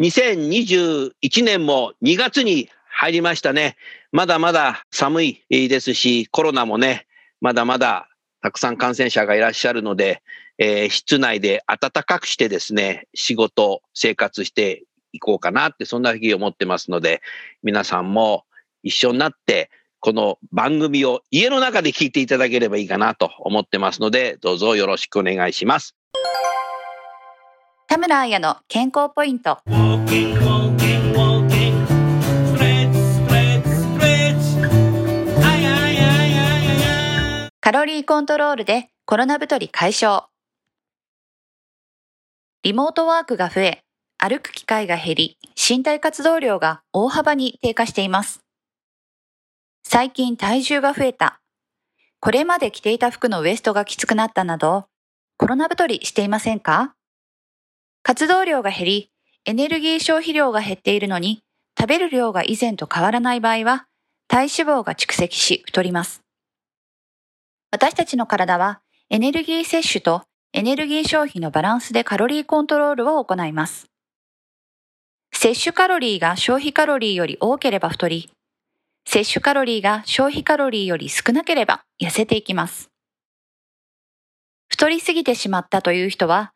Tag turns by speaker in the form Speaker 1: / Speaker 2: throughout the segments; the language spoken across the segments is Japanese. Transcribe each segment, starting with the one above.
Speaker 1: 2021年も2月に入りましたね。まだまだ寒いですし、コロナもね、まだまだたくさん感染者がいらっしゃるので、えー室内で暖かくしてですね、仕事、生活していこうかなって、そんな日を思ってますので、皆さんも一緒になって、この番組を家の中で聞いていただければいいかなと思ってますので、どうぞよろしくお願いします。
Speaker 2: 田村彩の健康ポイント。カロリーコントロールでコロナ太り解消。リモートワークが増え、歩く機会が減り、身体活動量が大幅に低下しています。最近体重が増えた。これまで着ていた服のウエストがきつくなったなど、コロナ太りしていませんか？活動量が減り、エネルギー消費量が減っているのに、食べる量が以前と変わらない場合は、体脂肪が蓄積し太ります。私たちの体はエネルギー摂取とエネルギー消費のバランスでカロリーコントロールを行います。摂取カロリーが消費カロリーより多ければ太り、摂取カロリーが消費カロリーより少なければ痩せていきます。太りすぎてしまったという人は、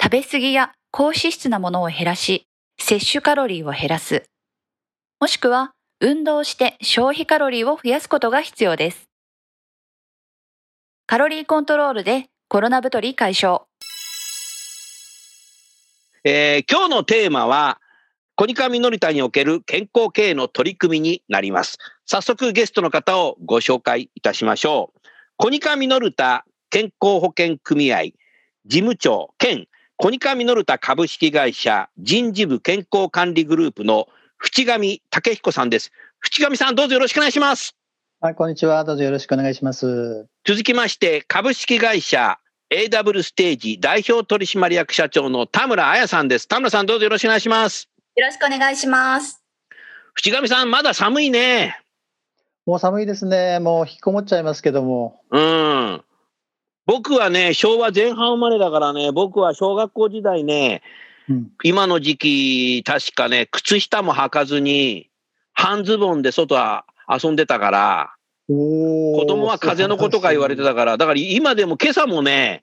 Speaker 2: 食べ過ぎや高脂質なものを減らし、摂取カロリーを減らす。もしくは、運動して消費カロリーを増やすことが必要です。カロリーコントロールでコロナ太り解消。
Speaker 1: えー今日のテーマは、コニカミノリタにおける健康経営の取り組みになります。早速ゲストの方をご紹介いたしましょう。コニカミノルタ健康保険組合事務長兼コニカミノルタ株式会社人事部健康管理グループの淵上武彦さんです。淵上さんどうぞよろしくお願いします。
Speaker 3: はい、こんにちは。どうぞよろしくお願いします。
Speaker 1: 続きまして、株式会社 AW ステージ代表取締役社長の田村彩さんです。田村さんどうぞよろしくお願いします。
Speaker 2: よろしくお願いします。
Speaker 1: 淵上さん、まだ寒いね。
Speaker 3: もう寒いですね。もう引きこもっちゃいますけども。
Speaker 1: うん。僕はね、昭和前半生まれだからね、僕は小学校時代ね、
Speaker 3: うん、
Speaker 1: 今の時期、確かね、靴下も履かずに、半ズボンで外は遊んでたから、子供は風邪の子とか言われてたから、だから今でも今朝もね、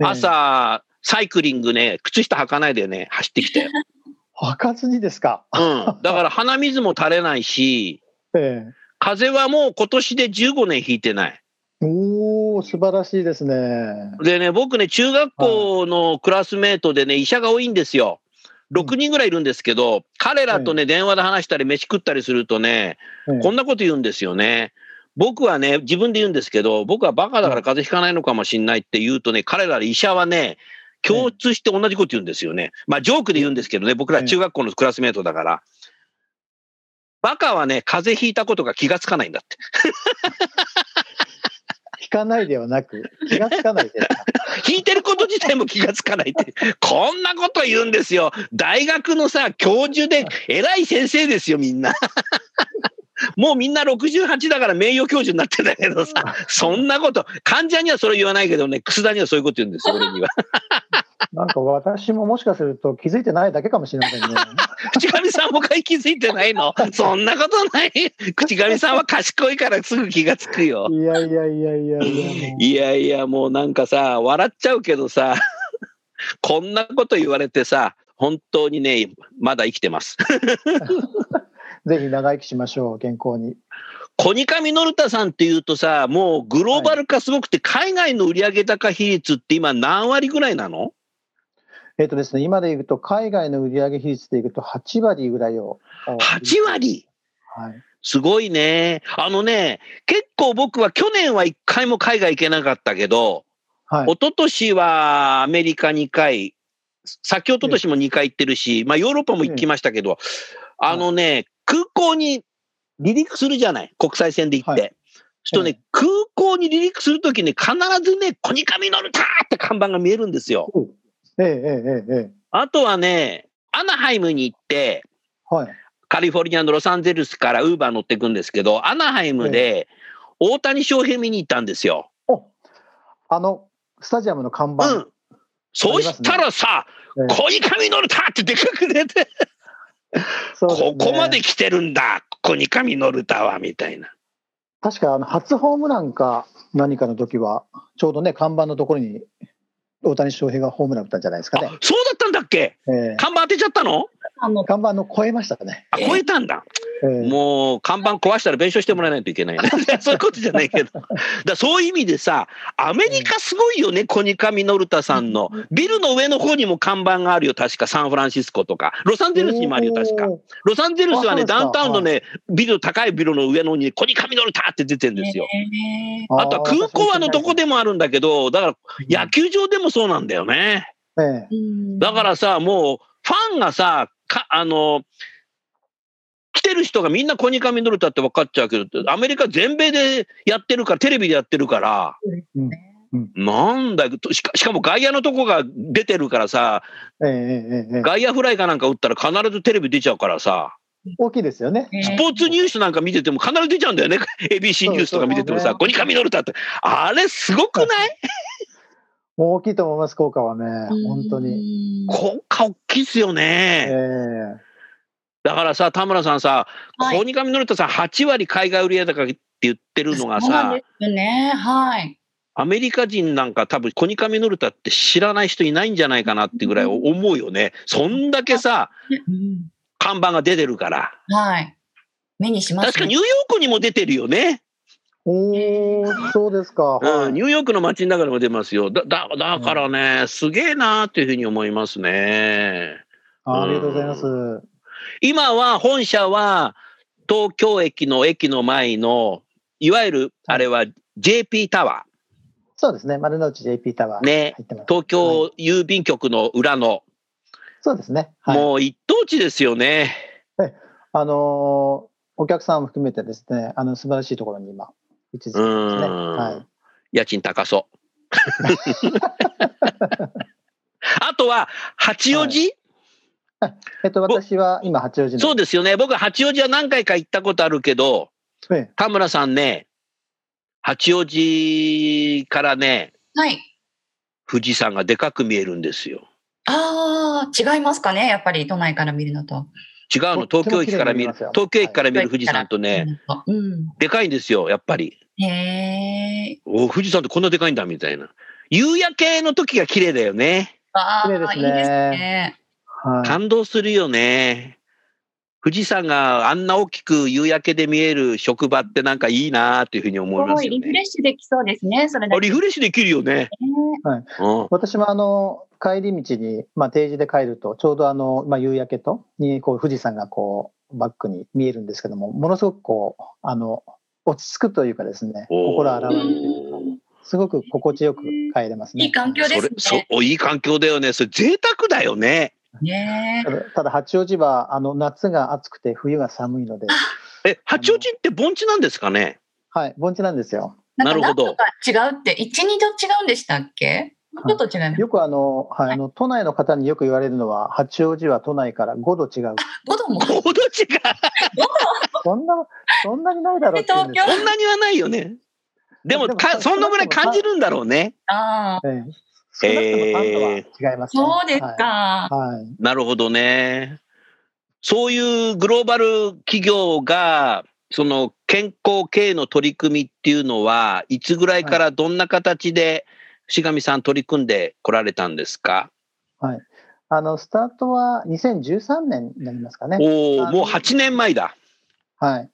Speaker 3: ええ
Speaker 1: 朝、サイクリングね、靴下履かないでね、走ってきて。
Speaker 3: 履かずにですか？
Speaker 1: うん。だから鼻水も垂れないし、
Speaker 3: え
Speaker 1: 風邪はもう今年で15年引いてない。
Speaker 3: え、おお、素晴らしいですね。
Speaker 1: でね、僕ね、中学校のクラスメートでね、医者が多いんですよ。6人ぐらいいるんですけど、彼らとね、電話で話したり、飯食ったりするとね、
Speaker 3: ええ
Speaker 1: こんなこと言うんですよね。僕はね、自分で言うんですけど、僕はバカだから風邪ひかないのかもしれないって言うとね、彼ら医者はね、共通して同じこと言うんですよね。まあ、ジョークで言うんですけどね、僕ら中学校のクラスメートだから。バカはね、風邪ひいたことが気がつかないんだって。
Speaker 3: 引かないではなく、気がつかないですか。
Speaker 1: 聞いてること自体も気がつかないって。こんなこと言うんですよ。大学のさ、教授で偉い先生ですよ、みんな。もうみんな68だから名誉教授になってんだけどさ、そんなこと、患者にはそれ言わないけどね、楠田にはそういうこと言うんですよ、俺には。
Speaker 3: なんか私ももしかすると気づいてないだけかもしれませんね。
Speaker 1: 口上さんも気づいてないの？そんなことない。口上さんは賢いからすぐ気がつくよ。
Speaker 3: いやいやいやいやいや。
Speaker 1: いやいや、もうなんかさ、笑っちゃうけどさ、こんなこと言われてさ、本当にね、まだ生きてます。
Speaker 3: ぜひ長生きしましょう、健康に。
Speaker 1: コニカミノルタさんっていうとさ、もうグローバル化すごくて、海外の売上高比率って今何割ぐらいなの？
Speaker 3: えっ、とですね、今で言うと、海外の売上比率で言うと8割ぐらいを。
Speaker 1: ?8 割？
Speaker 3: はい。
Speaker 1: すごいね。あのね、結構僕は去年は1回も海外行けなかったけど、
Speaker 3: はい。
Speaker 1: 一昨年はアメリカ2回、先一昨年も2回行ってるし、まあヨーロッパも行きましたけど、あのね、空港に離陸するじゃない？国際線で行って。
Speaker 3: はい
Speaker 1: ちょっとね、
Speaker 3: え
Speaker 1: 空港に離陸するときに必ずね、コニカミノルタって看板が見えるんですよ。
Speaker 3: えええええええ
Speaker 1: あとはね、アナハイムに行って、
Speaker 3: え。はい。
Speaker 1: カリフォルニアのロサンゼルスからウーバー乗ってくんですけど、アナハイムで大谷翔平見に行ったんですよ。
Speaker 3: おあの、スタジアムの看板。
Speaker 1: うん。そうしたらさ、
Speaker 3: ええ
Speaker 1: コニカミノルタってでかく出て、
Speaker 3: ね
Speaker 1: ここまで来てるんだ、コニカミノルタは、みたいな。
Speaker 3: 確かあの初ホームランか何かの時は、ちょうどね、看板のところに大谷翔平がホームラン打ったんじゃないですかね
Speaker 1: あ。そうだったんだっけ？
Speaker 3: ええ
Speaker 1: 看板当てちゃったの？
Speaker 4: あの、
Speaker 3: 看板の超えましたね。
Speaker 1: あ、超えたんだ。
Speaker 3: ええ
Speaker 1: もう、看板壊したら弁償してもらわないといけないね。そういうことじゃないけど。だそういう意味でさ、アメリカすごいよね、コニカミノルタさんの。ビルの上の方にも看板があるよ、確かサンフランシスコとか。ロサンゼルスにもあるよ、確か。ロサンゼルスはね、ダウンタウンのね、ビル、高いビルの上の方にコニカミノルタって出てるんですよ。
Speaker 4: ね
Speaker 1: あとは空港はあのどこでもあるんだけど、だから野
Speaker 3: う
Speaker 1: 球場でもそうなんだよね。だからさ、もうファンがさ、かあの、来てる人がみんなコニカミノルタって分かっちゃうけど、アメリカ全米でやってるから、テレビでやってるから、なんだよしかしかも外野のとこが出てるからさ、
Speaker 3: ええええええ
Speaker 1: 外野フライかなんか打ったら必ずテレビ出ちゃうからさ、
Speaker 3: 大きいですよね。
Speaker 1: スポーツニュースなんか見てても必ず出ちゃうんだよね。ABC ニュースとか見ててもさ、
Speaker 3: そうそう
Speaker 1: コニカミノルタって。あれすごくない？
Speaker 3: 大きいと思います、効果はね。本当に。
Speaker 4: に
Speaker 1: 効果大きいっすよ
Speaker 3: え
Speaker 1: ね。
Speaker 3: え
Speaker 1: だからさ、田村さんさ、
Speaker 4: はい
Speaker 1: コニカミノルタさん8割海外売上高って言ってるのがさ
Speaker 4: そうなんで、すよね。はい。
Speaker 1: アメリカ人なんか多分コニカミノルタって知らない人いないんじゃないかなってぐらい思うよね。そんだけさ、
Speaker 4: うん
Speaker 1: 看板が出てるから。
Speaker 4: はい。目にします、
Speaker 1: 確かニューヨークにも出てるよね。
Speaker 3: おー、そうですか。
Speaker 1: うん、ニ
Speaker 3: はい
Speaker 1: ューヨークの街の中でも出ますよ。だ、だだからね、すげえなーっていうふうに思いますね。
Speaker 3: あありがとうございます。
Speaker 1: 今は本社は東京駅の駅の前の、いわゆるあれは JP タワ
Speaker 3: そうですね。丸の内 JP タワー。
Speaker 1: ー、ね。東京
Speaker 3: はい
Speaker 1: 郵便局の裏の、
Speaker 3: そうですね。はい。
Speaker 1: もう一等地ですよね。
Speaker 3: あのーお客さんも含めてですね、あの素晴らしいところに今、位置づけてますね。
Speaker 1: うん
Speaker 3: はい。
Speaker 1: 家賃高そう。あとは、八王子、
Speaker 3: えっと、私は今、八王子の。
Speaker 1: そうですよね。僕、八王子は何回か行ったことあるけど、
Speaker 3: ええ
Speaker 1: 田村さんね、八王子からね、
Speaker 4: はい。
Speaker 1: 富士山がでかく見えるんですよ。
Speaker 4: ああ、違いますかね。やっぱり都内から見るのと。
Speaker 1: 違うの、東京駅から見る、東京駅から見る富士山とね、
Speaker 4: うん。
Speaker 1: でかいんですよ、やっぱり。
Speaker 4: へえ。
Speaker 1: お富士山ってこんなでかいんだ、みたいな。夕焼けの時が綺麗だよね。
Speaker 4: ああ、いいですね。
Speaker 3: はい。
Speaker 1: 感動するよね。富士山があんな大きく夕焼けで見える職場ってなんかいいなっていうふうに思いますね。
Speaker 4: ごいリフレッシュできそうですね。それだ
Speaker 1: リフレッシュできるよね。
Speaker 4: ね
Speaker 1: うん
Speaker 3: 私もあの帰り道に、まあ、定時で帰ると、ちょうどあの、まあ、夕焼けとにこう富士山がこうバックに見えるんですけども、ものすごくこうあの落ち着くというかですね、心洗われるというか、すごく心地よく帰れますね。
Speaker 4: いい環境ですね
Speaker 1: それそおいい環境だよね。それ贅沢だよね。
Speaker 4: ね
Speaker 3: ただただ八王子はあの夏が暑くて冬が寒いので、
Speaker 1: え、八王子って盆地なんですかね？
Speaker 3: はい、盆地なんですよ。
Speaker 1: なるほど
Speaker 4: んかなんとか違うって、1、2度違うんでしたっけ？ちょっと違います。
Speaker 3: よくあの、はい、あの都内の方によく言われるのは、八王子は都内から5度違う。
Speaker 4: 5度も。
Speaker 1: 5度違う。
Speaker 3: そんな、そんなにないだろうって言うんですよ
Speaker 1: そんなにはないよね。でも
Speaker 3: でも
Speaker 1: か、そんなぐらい感じるんだろうね。
Speaker 4: ああ、
Speaker 3: ええ少なくとも3度は違います、ね
Speaker 4: そうですか。
Speaker 3: はい。はい
Speaker 1: なるほどね。そういうグローバル企業が、その健康経営の取り組みっていうのは、いつぐらいからどんな形で、しがみさん取り組んでこられたんですか？
Speaker 3: あの、スタートは2013年になりますかね。
Speaker 1: おお、もう8年前だ。
Speaker 3: はい。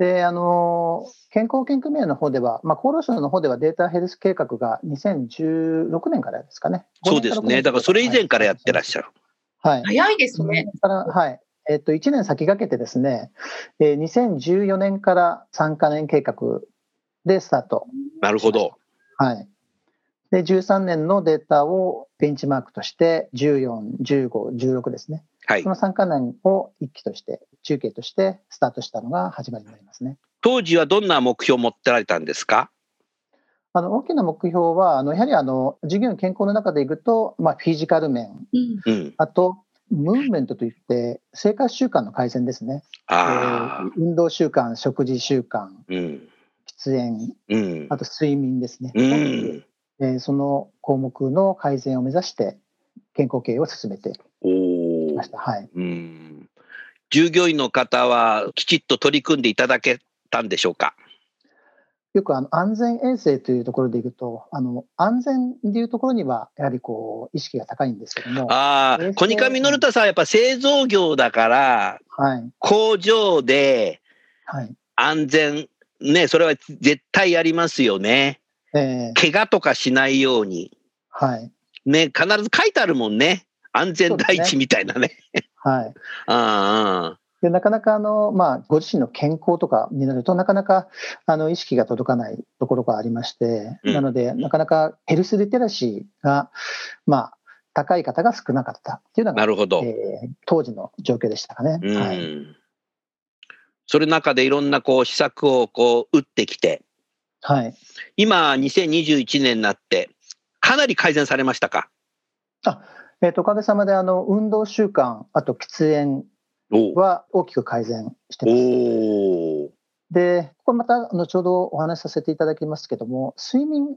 Speaker 3: で、あの、健康保険組合の方では、まあ、厚労省の方ではデータヘルス計画が2016年からですかね。
Speaker 1: そうですね。だからそれ以前からやってらっしゃる。
Speaker 3: はい。
Speaker 4: 早いですね。
Speaker 3: から、はい。えっと、1年先駆けてですね、えー2014年から3カ年計画でスタート。
Speaker 1: なるほど。
Speaker 3: はい。で、13年のデータをベンチマークとして、14、15、16ですね。
Speaker 1: はい
Speaker 3: そ。の3カ年を一期として、中継としてスタートしたのが始まりになりますね。
Speaker 1: 当時はどんな目標を持ってられたんですか？
Speaker 3: あの大きな目標は、あのやはりあの授業の健康の中でいくと、まあ、フィジカル面、
Speaker 4: うん。
Speaker 1: うん。
Speaker 3: あと、ムーブメントといって、生活習慣の改善ですね。
Speaker 1: ああ
Speaker 3: えー。運動習慣、食事習慣、
Speaker 1: うん。
Speaker 3: 喫煙、
Speaker 1: うん。
Speaker 3: あと睡眠ですね。
Speaker 1: うん。
Speaker 3: えーその項目の改善を目指して、健康経営を進めて
Speaker 1: お
Speaker 3: まし。た。はい。
Speaker 1: うん。従業員の方はきちっと取り組んでいただけたんでしょうか？
Speaker 3: よくあの安全衛生というところでいくと、あの安全でいうところには、やはりこう意識が高いんですけども、
Speaker 1: ああ、コニカミノルタさんはやっぱ製造業だから、
Speaker 3: はい。
Speaker 1: 工場で
Speaker 3: はい。
Speaker 1: 安全、ね、それは絶対やりますよね。
Speaker 3: えー
Speaker 1: 怪我とかしないように。
Speaker 3: はい。
Speaker 1: ね、必ず書いてあるもんね。安全第一みたいなね。
Speaker 3: はい。
Speaker 1: あ あ、
Speaker 3: でなかなかあの、まあ、ご自身の健康とかになると、なかなかあの意識が届かないところがありまして、
Speaker 1: うん
Speaker 3: なので、なかなかヘルスリテラシーが、まあ、高い方が少なかったっていうのが、
Speaker 1: なるほど。
Speaker 3: えー当時の状況でしたかね。
Speaker 1: うん。
Speaker 3: はい。
Speaker 1: それの中でいろんなこう施策をこう打ってきて、
Speaker 3: はい。
Speaker 1: 今2021年になって、かなり改善されましたか？
Speaker 3: えっ、と、おかげさまで、あの、運動習慣、あと喫煙
Speaker 1: お
Speaker 3: は大きく改善してます。で、これまた後ほどお話しさせていただきますけども、睡眠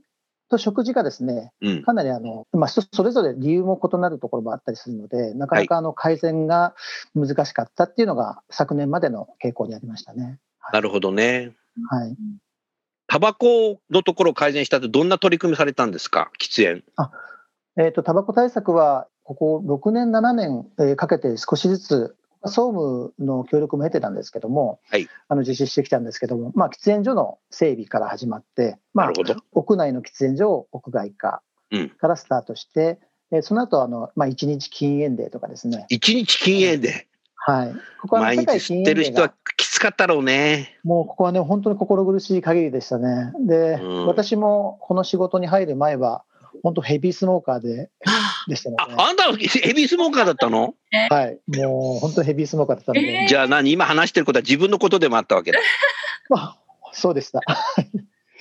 Speaker 3: と食事がですね、
Speaker 1: うん。
Speaker 3: かなりあの、まあ、人それぞれ理由も異なるところもあったりするので、なかなかあの改善が難しかったっていうのが昨年までの傾向にありましたね。
Speaker 1: なるほどね。
Speaker 3: はい。
Speaker 1: タバコのところを改善したってどんな取り組みされたんですか喫煙。
Speaker 3: えっ、と、タバコ対策は、ここ6年、7年えーかけて少しずつ、総務の協力も得てたんですけども、
Speaker 1: はい
Speaker 3: あの実施してきたんですけども、まあ、喫煙所の整備から始まって、まあ
Speaker 1: なる、ほど。
Speaker 3: 屋内の喫煙所を屋外化
Speaker 1: うん
Speaker 3: からスタートして、えーその後あの、まあ、1日禁煙デーとかですね、
Speaker 1: 一日禁煙で、
Speaker 3: はい、ここは
Speaker 1: 毎日吸ってる人はきつかったろうね。
Speaker 3: もうここはね、本当に心苦しい限りでしたね。で、
Speaker 1: うん
Speaker 3: 私もこの仕事に入る前は、本当ヘビースモーカーで
Speaker 4: あ
Speaker 3: でしたので、、
Speaker 1: ああんたはヘビースモーカーだったの？
Speaker 3: はい、もう本当にヘビースモーカーだったので、
Speaker 4: えー。
Speaker 1: じゃあ何？今話してることは自分のことでもあったわけ？だ。
Speaker 3: まあ、そうでした。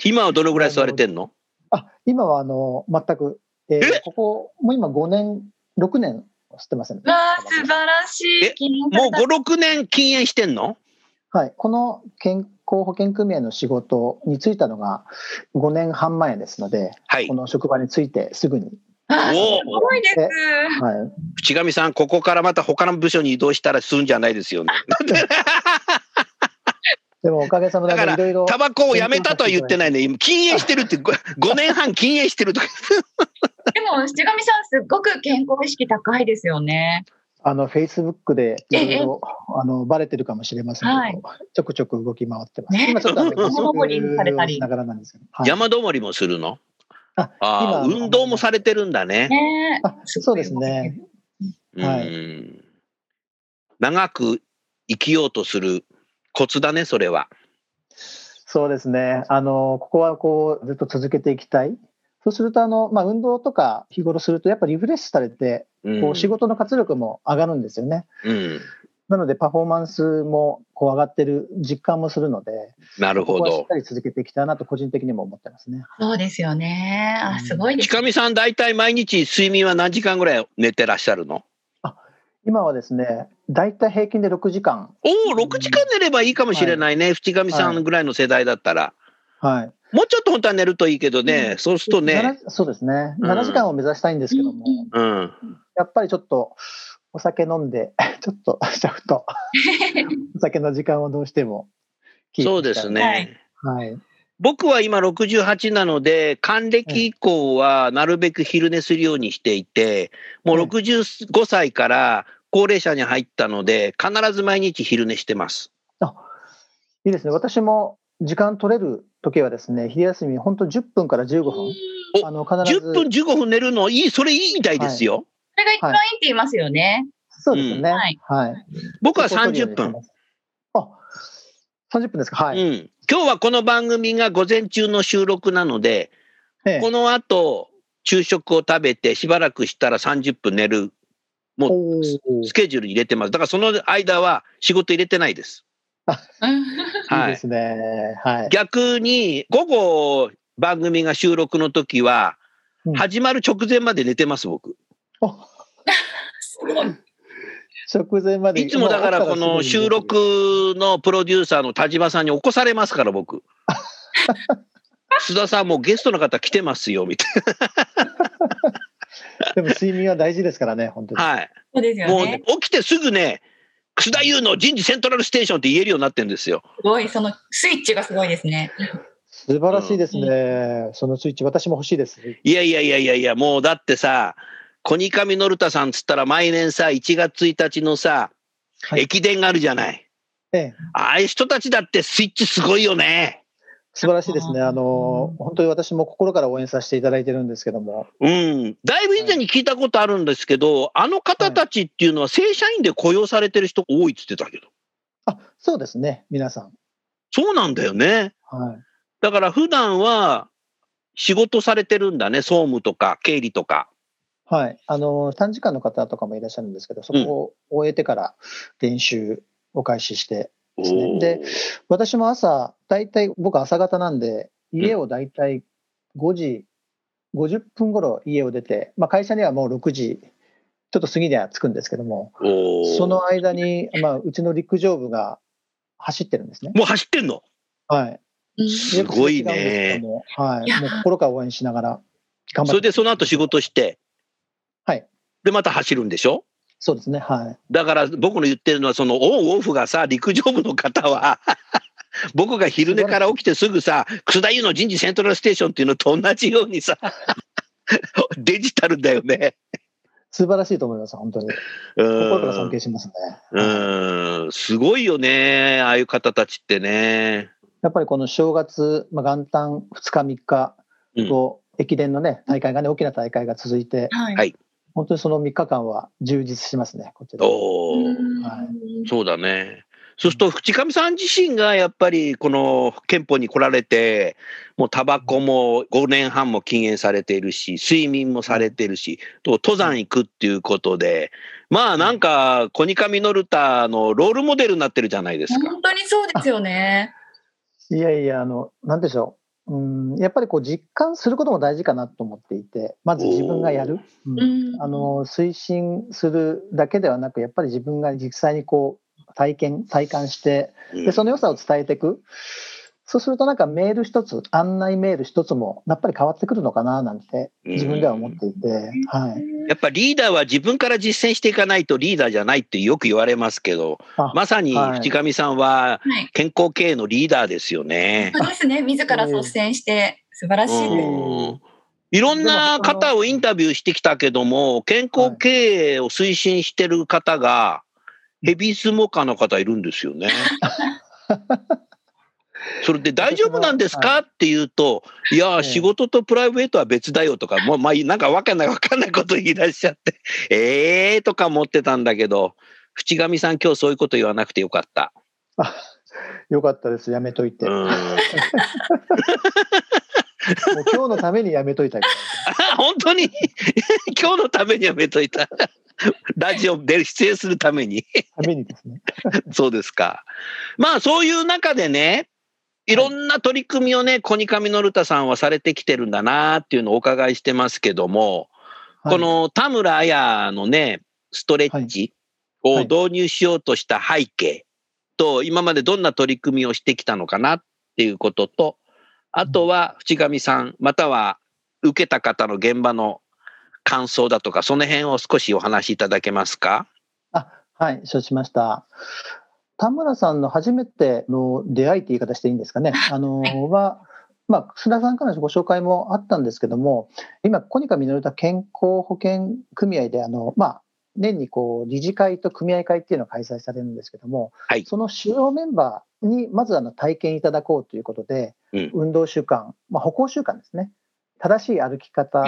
Speaker 1: 今はどのぐらい吸われてんの？
Speaker 3: あ今はあの全く、えー
Speaker 1: え？
Speaker 3: ここ、もう今5年、6年吸ってません、
Speaker 4: わあ、素晴らしい。
Speaker 1: え？もう5、6年禁煙してんの？
Speaker 3: はい、この健康保険組合の仕事に就いたのが5年半前ですので、
Speaker 1: はい
Speaker 3: こ。の職場に就いてすぐに、
Speaker 1: お
Speaker 4: ごいです。
Speaker 3: はい、
Speaker 1: 淵上さん、ここからまた他の部署に移動したら吸うんじゃないですよね。
Speaker 3: でもおかげさまで
Speaker 1: だから
Speaker 3: いろいろ、
Speaker 1: タバコをやめたとは言ってないね。今禁煙してるって、5年半禁煙してるとか。
Speaker 4: でも、七上さん、すっごく健康意識高いですよね。
Speaker 3: あの、フェイスブックでいろい
Speaker 4: ええ
Speaker 3: ろ、あの、バレてるかもしれませんけど、
Speaker 4: はい
Speaker 3: ちょくちょく動き回ってます。
Speaker 4: ね
Speaker 3: 今ちょっとあの、
Speaker 4: 山登りされたり
Speaker 3: しながらなんですけど。はい
Speaker 1: 山登りもするの？
Speaker 3: あ
Speaker 1: ああ、
Speaker 3: 今
Speaker 1: 運動もされてるんだね。
Speaker 4: ね
Speaker 3: あそうですね。はい
Speaker 1: うん長く生きようとするコツだね、それは。
Speaker 3: そうですね。あの、ここはこう、ずっと続けていきたい。そうすると、あの、まあ、運動とか日頃すると、やっぱりリフレッシュされて、
Speaker 1: うん
Speaker 3: こう、仕事の活力も上がるんですよね。
Speaker 1: うん、
Speaker 3: なので、パフォーマンスもこう上がってる実感もするので、
Speaker 1: なるほど
Speaker 3: ここはしっか。り続けていきたいなと、個人的にも思ってますね。
Speaker 4: そうですよね。あ、すごいです。
Speaker 1: 近見さん、大体毎日睡眠は何時間ぐらい寝てらっしゃるの？
Speaker 3: 今はですね、だいたい平均で6時間。
Speaker 1: おお、6時間寝ればいいかもしれないね。淵上さんぐらいの世代だったら。
Speaker 3: はい。
Speaker 1: もうちょっと本当は寝るといいけどね、そうするとね、
Speaker 3: 7そうですね。
Speaker 1: うん
Speaker 3: 7時間を目指したいんですけども、
Speaker 4: うんうん
Speaker 1: うん、
Speaker 3: やっぱりちょっとお酒飲んで、ちょっとしちゃうと、お酒の時間をどうしてもキープ
Speaker 1: そうですね。
Speaker 3: はい。
Speaker 1: 僕は今68なので、還暦以降はなるべく昼寝するようにしていて、もう
Speaker 3: ええ
Speaker 1: 65歳から高齢者に入ったので、必ず毎日昼寝してます。
Speaker 3: いいですね。私も時間取れる時はですね、昼休み、本当10分から15分。
Speaker 1: お
Speaker 3: あの、必ず。
Speaker 1: 10分15分寝るのいい、それいいみたいですよ。
Speaker 4: それが一番いいって言いますよね。
Speaker 3: そうですよね。
Speaker 4: うん
Speaker 3: はい。
Speaker 1: 僕は
Speaker 3: そこを取るよう
Speaker 1: 30分。
Speaker 3: あ、30分ですか。はい。
Speaker 1: うん。今日はこの番組が午前中の収録なので、
Speaker 3: ええ
Speaker 1: この後、昼食を食べてしばらくしたら30分寝る。もうスケジュールに入れてます。だからその間は仕事入れてないです。
Speaker 4: うん
Speaker 3: いい
Speaker 1: はい。
Speaker 3: ですね。はい。
Speaker 1: 逆に午後番組が収録の時は、
Speaker 3: うん
Speaker 1: 始まる直前まで寝てます、僕。
Speaker 3: お
Speaker 4: すごい。
Speaker 3: 直前まで。
Speaker 1: いつもだからこの収録のプロデューサーの田島さんに起こされますから、僕。須田さんもうゲストの方来てますよ、みたい
Speaker 3: でも睡眠は大事ですからね、本当に。
Speaker 1: な。はい。
Speaker 4: そうですよ
Speaker 1: もう、
Speaker 4: ね
Speaker 1: ね。、起きてすぐね、楠田優の人事セントラルステーションって言えるようになってるんですよ。
Speaker 4: すごい、そのスイッチがすごいですね。
Speaker 3: 素晴らしいですね。そのスイッチ、私も欲しいです。
Speaker 1: いやいやいやいやいや、もうだってさ、コニカミノルタさんっつったら毎年さ、1月1日のさ、
Speaker 3: はい
Speaker 1: 駅伝があるじゃない。
Speaker 3: ええ、
Speaker 1: ああいう人たちだってスイッチすごいよね。
Speaker 3: 素晴らしいですね。あの、本当に私も心から応援させていただいてるんですけども。
Speaker 1: うん。だいぶ以前に聞いたことあるんですけど、あの方たちっていうのは正社員で雇用されてる人多いっつってたけど。
Speaker 3: あ、そうですね、皆さん。
Speaker 1: そうなんだよね。
Speaker 3: はい。
Speaker 1: だから普段は仕事されてるんだね。総務とか経理とか。
Speaker 3: はい。あの、短時間の方とかもいらっしゃるんですけど、そこを終えてから練習を開始してですね。で、私も朝、大体、僕朝方なんで、家を大体5時50分頃家を出て、まあ会社にはもう6時、ちょっと過ぎには着くんですけども、その間に、まあ、うちの陸上部が走ってるんですね。
Speaker 1: もう走ってんの？
Speaker 3: はい。
Speaker 4: うん
Speaker 1: すごいね
Speaker 3: はい。もう心から応援しながら頑張って。
Speaker 1: それでその後仕事して、
Speaker 3: はい。
Speaker 1: でまた走るんでしょ？
Speaker 3: そうですね。はい。
Speaker 1: だから僕の言ってるのは、そのオンオフがさ、陸上部の方は、僕が昼寝から起きてすぐさ、楠田優の人事セントラルステーションっていうのと同じようにさ、デジタルだよね。
Speaker 3: 素晴らしいと思います。本当に。心から尊敬しますね。
Speaker 1: うん、すごいよね、ああいう方たちってね。
Speaker 3: やっぱりこの正月、まあ、元旦2日3日
Speaker 1: うん
Speaker 3: と、駅伝のね、大会がね、大きな大会が続いて、
Speaker 4: はい。
Speaker 1: はい
Speaker 3: 本当にその3日間は充実しますね、こっちで。
Speaker 1: お
Speaker 3: はい
Speaker 1: そうだね。そうすると、淵上さん自身がやっぱりこの憲法に来られて、もうタバコも5年半も禁煙されているし、睡眠もされているし、と登山行くっていうことで、まあなんか、コニカミノルタのロールモデルになってるじゃないですか。
Speaker 4: 本当にそうですよね。
Speaker 3: いやいや、あの、なんでしょう。うん、やっぱりこう実感することも大事かなと思っていて、まず自分がやる。うん
Speaker 4: うん
Speaker 3: あの推進するだけではなく、やっぱり自分が実際にこう体験、体感して、
Speaker 1: うん
Speaker 3: でその良さを伝えていく。そうするとなんかメール一つ、案内メール一つもやっぱり変わってくるのかななんて自分では思っていて、はい。
Speaker 1: やっぱリーダーは自分から実践していかないとリーダーじゃないってよく言われますけど、
Speaker 3: あ
Speaker 1: まさに
Speaker 3: はい
Speaker 1: 淵上さんは
Speaker 4: はい。
Speaker 1: 健康経営のリーダーですよね。
Speaker 4: そうですね。自ら率先して、素晴らしいです。
Speaker 1: うんいろんな方をインタビューしてきたけども、健康経営を推進してる方が、ヘビースモーカーの方いるんですよね。それで大丈夫なんですか？って言うと、いや、
Speaker 3: ええ
Speaker 1: 仕事とプライベートは別だよとか、もう、まあ、なんかわかんないわかんないこと言い出しちゃって、え えーとか思ってたんだけど、淵上さん今日そういうこと言わなくてよかった。
Speaker 3: あよかったです、やめといて。もう
Speaker 1: うん。
Speaker 3: 今日のためにやめといた
Speaker 1: 本当に？今日のためにやめといた。ラジオで出演するために。
Speaker 3: ためにですね。
Speaker 1: そうですか。まあそういう中でね、い。ろんな取り組みをね、コニカミノルタさんはされてきてるんだなっていうのをお伺いしてますけども、
Speaker 3: はい。
Speaker 1: この田村彩のね、ストレッチを
Speaker 3: はい。
Speaker 1: 導入しようとした背景と、今までどんな取り組みをしてきたのかなっていうことと、あとは淵上さん、または受けた方の現場の感想だとか、その辺を少しお話しいただけますか？
Speaker 3: あはい、承知しました。田村さんの初めての出会いって言い方していいんですかね。あの、は、まあ、楠田さんからのご紹介もあったんですけども、今、コニカミノルタ健康保険組合で、あの、まあ、年にこう理事会と組合会っていうのが開催されるんですけども、
Speaker 1: はい。
Speaker 3: その主要メンバーにまずあの体験いただこうということで、
Speaker 1: うん。
Speaker 3: 運動習慣、まあ、歩行習慣ですね、正しい歩き方、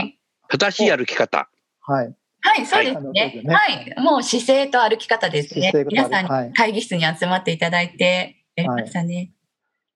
Speaker 1: 正しい歩き方。
Speaker 4: はい、そうです
Speaker 3: はい
Speaker 4: ね。
Speaker 3: ね。
Speaker 4: はい、もう姿勢と歩き方ですね。皆さん会議室に集まっていただいてやりましたね。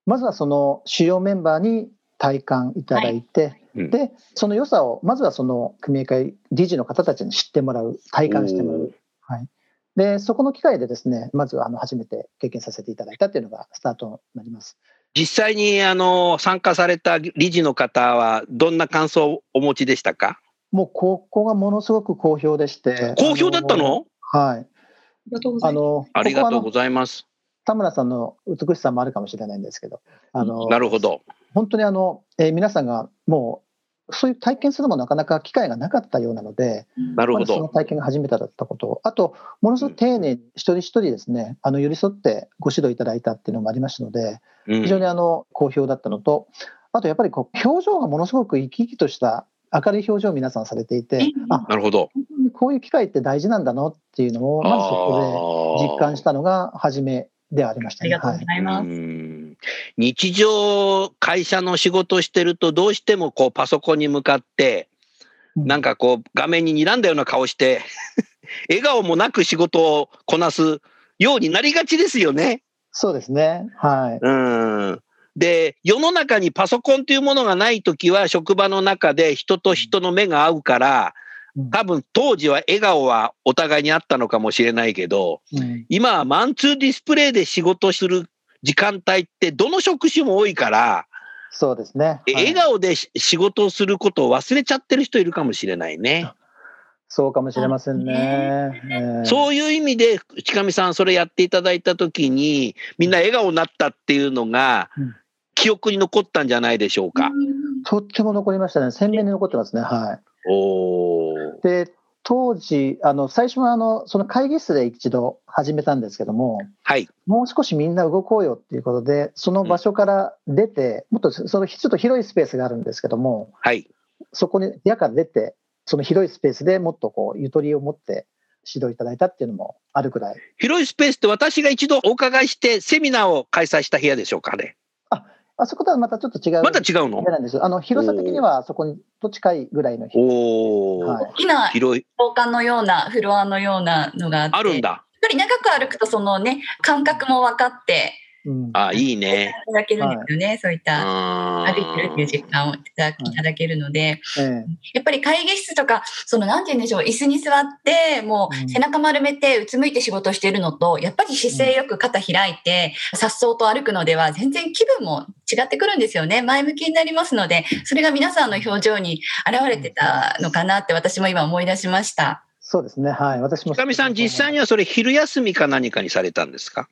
Speaker 3: まずはその主要メンバーに体感いただいて、
Speaker 1: うん。
Speaker 3: でその良さをまずはその組合会理事の方たちに知ってもらう体感してもらう、はい、でそこの機会でですねまずあの初めて経験させていただいたっていうのがスタートになります。
Speaker 1: 実際にあの参加された理事の方はどんな感想をお持ちでしたか？
Speaker 3: もうここがものすごく好評でして
Speaker 1: 好評だったの？
Speaker 3: はい
Speaker 4: ありがとうございます。
Speaker 3: あの
Speaker 1: ありがとうご
Speaker 3: ここはあの
Speaker 1: ざいます。
Speaker 3: 田村さんの美しさもあるかもしれないんですけどあの
Speaker 1: なるほど。
Speaker 3: 本当にあの、えー皆さんがもうそういう体験するのもなかなか機会がなかったようなので、
Speaker 1: なるほ
Speaker 3: まずその
Speaker 1: ど。
Speaker 3: 体験が初めてだったこと、あと、ものすごく丁寧に一人一人ですね、あの寄り添ってご指導いただいたっていうのもありましたので、
Speaker 1: うん
Speaker 3: 非常にあの好評だったのと、あとやっぱりこう表情がものすごく生き生きとした明るい表情を皆さんされていて、あ
Speaker 1: なるほど。
Speaker 3: 本当にこういう機会って大事なんだなっていうのを、まずそこで実感したのが初めではありましたね。
Speaker 4: ありがとうご
Speaker 3: はい
Speaker 4: ざいます。
Speaker 1: うん日常会社の仕事をしてるとどうしてもこうパソコンに向かってなんかこう画面に睨んだような顔して 笑顔もなく仕事をこなすようになりがちですよね。
Speaker 3: そうですね。はい。
Speaker 1: うん。で、世の中にパソコンというものがないときは職場の中で人と人の目が合うから
Speaker 3: うん
Speaker 1: 多分当時は笑顔はお互いにあったのかもしれないけど
Speaker 3: うん
Speaker 1: 今はマンツーディスプレイで仕事する時間帯ってどの職種も多いから、
Speaker 3: そうですね。
Speaker 1: え
Speaker 3: はい
Speaker 1: 笑顔でし仕事をすることを忘れちゃってる人いるかもしれないね。
Speaker 3: そうかもしれませんね。えー
Speaker 1: そういう意味で、近上さん、それやっていただいたときに、みんな笑顔になったっていうのが
Speaker 3: うん、
Speaker 1: 記憶に残ったんじゃないでしょうか。
Speaker 3: とっても残りましたね。鮮明に残ってますね。はい。で、当時、あの、最初はあの、その会議室で一度始めたんですけども、
Speaker 1: はい。
Speaker 3: もう少しみんな動こうよっていうことで、その場所から出て、もっとそのちょっと広いスペースがあるんですけども、
Speaker 1: はい。
Speaker 3: そこに部屋から出て、その広いスペースでもっとこう、ゆとりを持って指導いただいたっていうのもあるくらい。
Speaker 1: 広いスペースって私が一度お伺いして、セミナーを開催した部屋でしょうかね。
Speaker 3: あそことはまたちょっと違う。
Speaker 1: また違うの？
Speaker 3: なんです。よ。あの、広さ的にはそこにと近いぐらいの広
Speaker 1: おー、
Speaker 3: はい。
Speaker 4: 大きな
Speaker 1: 広い、
Speaker 4: 廊下のようなフロアのようなのがあって、
Speaker 1: あるんだ。
Speaker 4: やっぱり長く歩くとそのね、感覚も分かって
Speaker 3: うん。
Speaker 1: あ、いいね。
Speaker 4: いただけるんですよね。そういった
Speaker 1: あ
Speaker 4: 歩いてるっていう実感をいただきいただけるので、
Speaker 3: ええ。
Speaker 4: やっぱり会議室とか、そのなんて言うんでしょう、椅子に座って、も
Speaker 3: う
Speaker 4: 背中丸めてうつむいて仕事してるのと、やっぱり姿勢よく肩開いて、颯爽と歩くのでは全然気分も違ってくるんですよね。前向きになりますので、それが皆さんの表情に現れてたのかなって私も今思い出しました。
Speaker 3: そうですね。はい。私も。
Speaker 1: 深見さん、実際にはそれ昼休みか何かにされたんですか？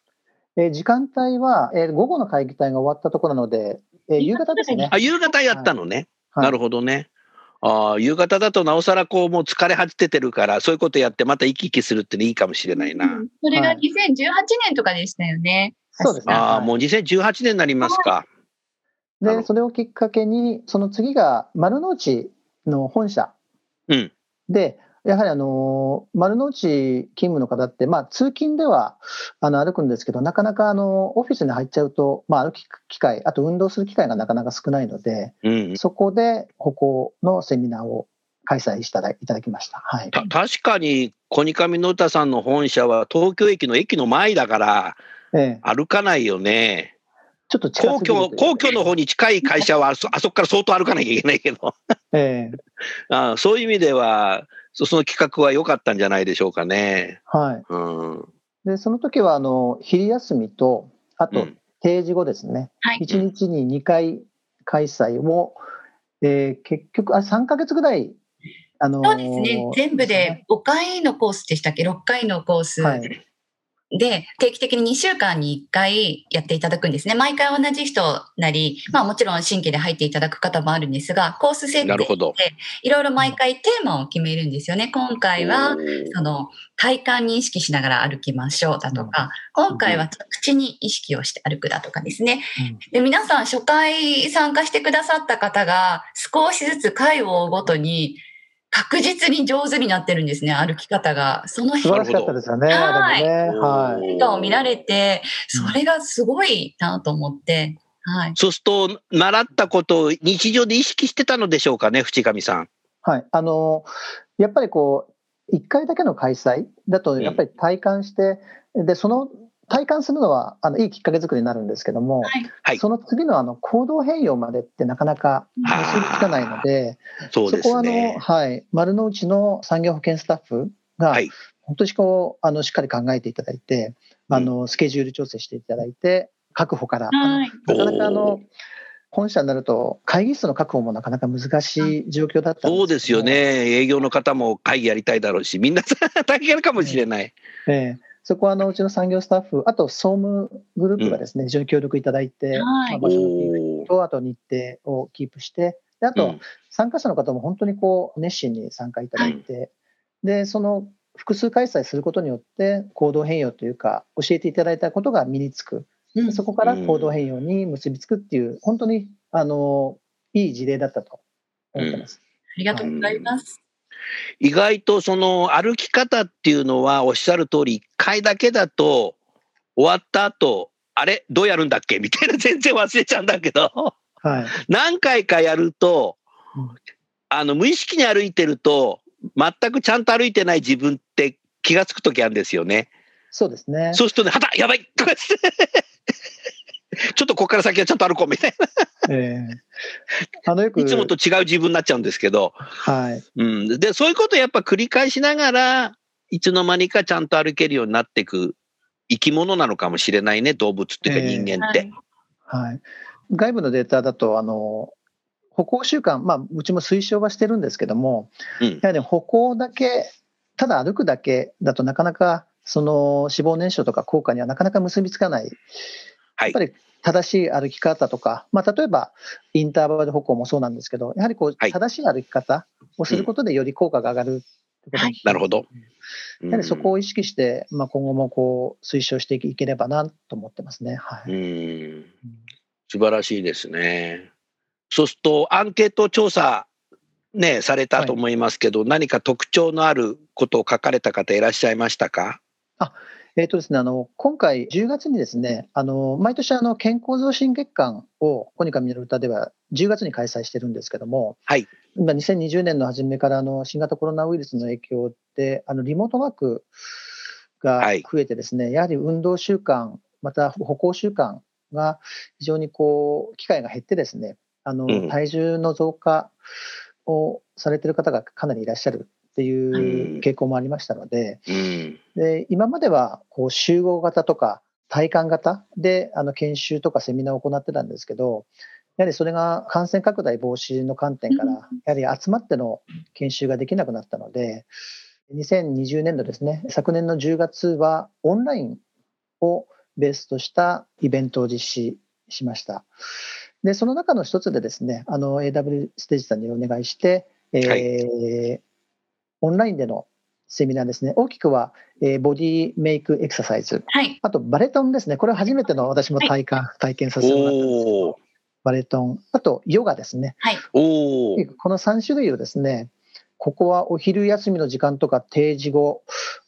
Speaker 3: えー時間帯は、えー午後の会議体が終わったところなので、えー夕方ですね。
Speaker 1: あ、夕方やったのね。
Speaker 3: はい
Speaker 1: なるほどね。ああ、夕方だとなおさらこう、もう疲れ果ててるから、そういうことやってまた生き生きするってのいいかもしれないな。
Speaker 4: うんそれが
Speaker 3: はい
Speaker 4: 2018年とかでしたよね。
Speaker 3: そうですね。
Speaker 1: ああ、
Speaker 3: はい
Speaker 1: もう2018年になりますか。なるほ
Speaker 3: で、
Speaker 1: ど
Speaker 3: それをきっかけに、その次が丸の内の本社
Speaker 1: うん。
Speaker 3: で、やはりあの丸の内勤務の方って、まあ、通勤ではあの歩くんですけど、なかなかあのオフィスに入っちゃうと、まあ、歩く機会、あと運動する機会がなかなか少ないので、
Speaker 1: うん。
Speaker 3: そこで歩行のセミナーを開催しただいただきました。はい。
Speaker 1: た確かに、コニカミノルタさんの本社は東京駅の駅の前だから、
Speaker 3: ええ、
Speaker 1: 歩かないよね。
Speaker 3: ちょっと近
Speaker 1: 皇居、
Speaker 3: すぎ
Speaker 1: 皇居の方に近い会社はあそ、あそこから相当歩かなきゃいけないけど、
Speaker 3: ええ、
Speaker 1: ああそういう意味では、そその企画は良かったんじゃないでしょうかね。
Speaker 3: はい。
Speaker 1: うん。
Speaker 3: で、その時はあの昼休みと、あと
Speaker 1: うん
Speaker 3: 定時後ですね、
Speaker 4: はい。
Speaker 3: 1日に2回開催を、えー結局あ、3ヶ月ぐらい、あのー
Speaker 4: そうですね。全部で5回のコースでしたっけ ?6 回のコース。
Speaker 3: はい。
Speaker 4: で、定期的に2週間に1回やっていただくんですね。毎回同じ人なり、まあもちろん新規で入っていただく方もあるんですが、コース設定。でいろいろ毎回テーマを決めるんですよね。今回は、その体感に意識しながら歩きましょうだとか、今回は着地に意識をして歩くだとかですね。で、皆さん初回参加してくださった方が少しずつ回を追うごとに確実に上手になってるんですね、歩き方が。その
Speaker 3: 素晴らしかったですよね。
Speaker 4: はい。
Speaker 3: はい。
Speaker 4: 変化を見られて、それがすごいなと思って、はい。
Speaker 1: そうすると、習ったことを日常で意識してたのでしょうかね、淵上さん。
Speaker 3: はい。あの、やっぱりこう、一回だけの開催だと、やっぱり体感して、で、その体感するのは、あの、いいきっかけ作りになるんですけども、
Speaker 4: はい
Speaker 1: はい
Speaker 3: その次のあの、行動変容までってなかなか結びつかないので、
Speaker 1: そうで
Speaker 3: そこはあの、
Speaker 1: すね。
Speaker 3: はい、丸の内の産業保険スタッフが、
Speaker 1: はい。
Speaker 3: 本当にこう、あの、しっかり考えていただいて、あの、スケジュール調整していただいて、確保から。なかなかあ
Speaker 1: お
Speaker 3: の
Speaker 1: ー、
Speaker 3: 本社になると、会議室の確保もなかなか難しい状況だったん
Speaker 1: そうですよね。営業の方も会議やりたいだろうし、みんな大変かもしれない。
Speaker 3: ええそこはあのうちの産業スタッフ、あと総務グループがですね、非常に協力いただいて、
Speaker 4: はい。
Speaker 3: まあ場所のキー。プと、あと日程をキープして、であと、
Speaker 1: うん
Speaker 3: 参加者の方も本当にこう熱心に参加いただいて、で、その複数開催することによって、行動変容というか、教えていただいたことが身につく、
Speaker 4: うん。
Speaker 3: そこから行動変容に結びつくっていう、本当にあのいい事例だったと思ってます。
Speaker 4: ありがとうございます。
Speaker 1: 意外とその歩き方っていうのはおっしゃる通り、一回だけだと終わった後、あれ？どうやるんだっけ？みたいな 全然忘れちゃうんだけど、
Speaker 3: はい。
Speaker 1: 何回かやると
Speaker 3: うん、
Speaker 1: あの、無意識に歩いてると、全くちゃんと歩いてない自分って気がつくときあるんですよね。
Speaker 3: そうですね。
Speaker 1: そうするとね、はたやばいとかてちょっとここから先はちゃんと歩こうみたい
Speaker 3: ええあのよく
Speaker 1: な。いつもと違う自分になっちゃうんですけど、
Speaker 3: はい。
Speaker 1: うん。で、そういうことをやっぱ繰り返しながら、いつの間にかちゃんと歩けるようになっていく生き物なのかもしれないね、動物っていうか
Speaker 3: ええ
Speaker 1: 人間って。
Speaker 3: はい、外部のデータだと、あの歩行習慣、まあ、うちも推奨はしてるんですけども、
Speaker 1: うん
Speaker 3: やはり歩行だけ、ただ歩くだけだとなかなかその脂肪燃焼とか効果にはなかなか結びつかない、
Speaker 1: はい
Speaker 3: やっぱり正しい歩き方とか、まあ、例えばインターバル歩行もそうなんですけど、やはりこう
Speaker 1: はい
Speaker 3: 正しい歩き方をすることでより効果が上がるってことに
Speaker 1: なるほど。
Speaker 3: やはりそこを意識して、まあ、今後もこう推奨していければなと思ってますね。はい
Speaker 1: うん。素晴らしいですね。そうすると、アンケート調査、ね、されたと思いますけど、何か特徴のあることを書かれた方いらっしゃいましたか？
Speaker 3: えーとですね、あの今回10月にですね、あの毎年あの健康増進月間をコニカミネル歌では10月に開催してるんですけども、
Speaker 1: はい。
Speaker 3: 今2020年の初めからあの新型コロナウイルスの影響であのリモートワークが
Speaker 1: はい。
Speaker 3: 増えてですね、やはり運動習慣、また歩行習慣が非常にこう機会が減ってですね、あの
Speaker 1: うん。
Speaker 3: 体重の増加をされている方がかなりいらっしゃるっていう傾向もありましたので、
Speaker 1: うん。
Speaker 3: で今まではこう集合型とか体感型であの研修とかセミナーを行ってたんですけど、やはりそれが感染拡大防止の観点から、やはり集まっての研修ができなくなったので、2020年度ですね、昨年の10月はオンラインをベースとしたイベントを実施しました。で、その中の一つでですね、あの AW ステージさんにお願いして、えーオンラインでのセミナーですね、大きくは、えーボディメイクエクササイズ、
Speaker 4: はい。
Speaker 3: あとバレトンですね、これは初めての私も体感、体験させてもらったんですけど、バレトン、あとヨガですね、
Speaker 4: はい。
Speaker 1: おー。
Speaker 3: この3種類をですね、ここはお昼休みの時間とか定時後、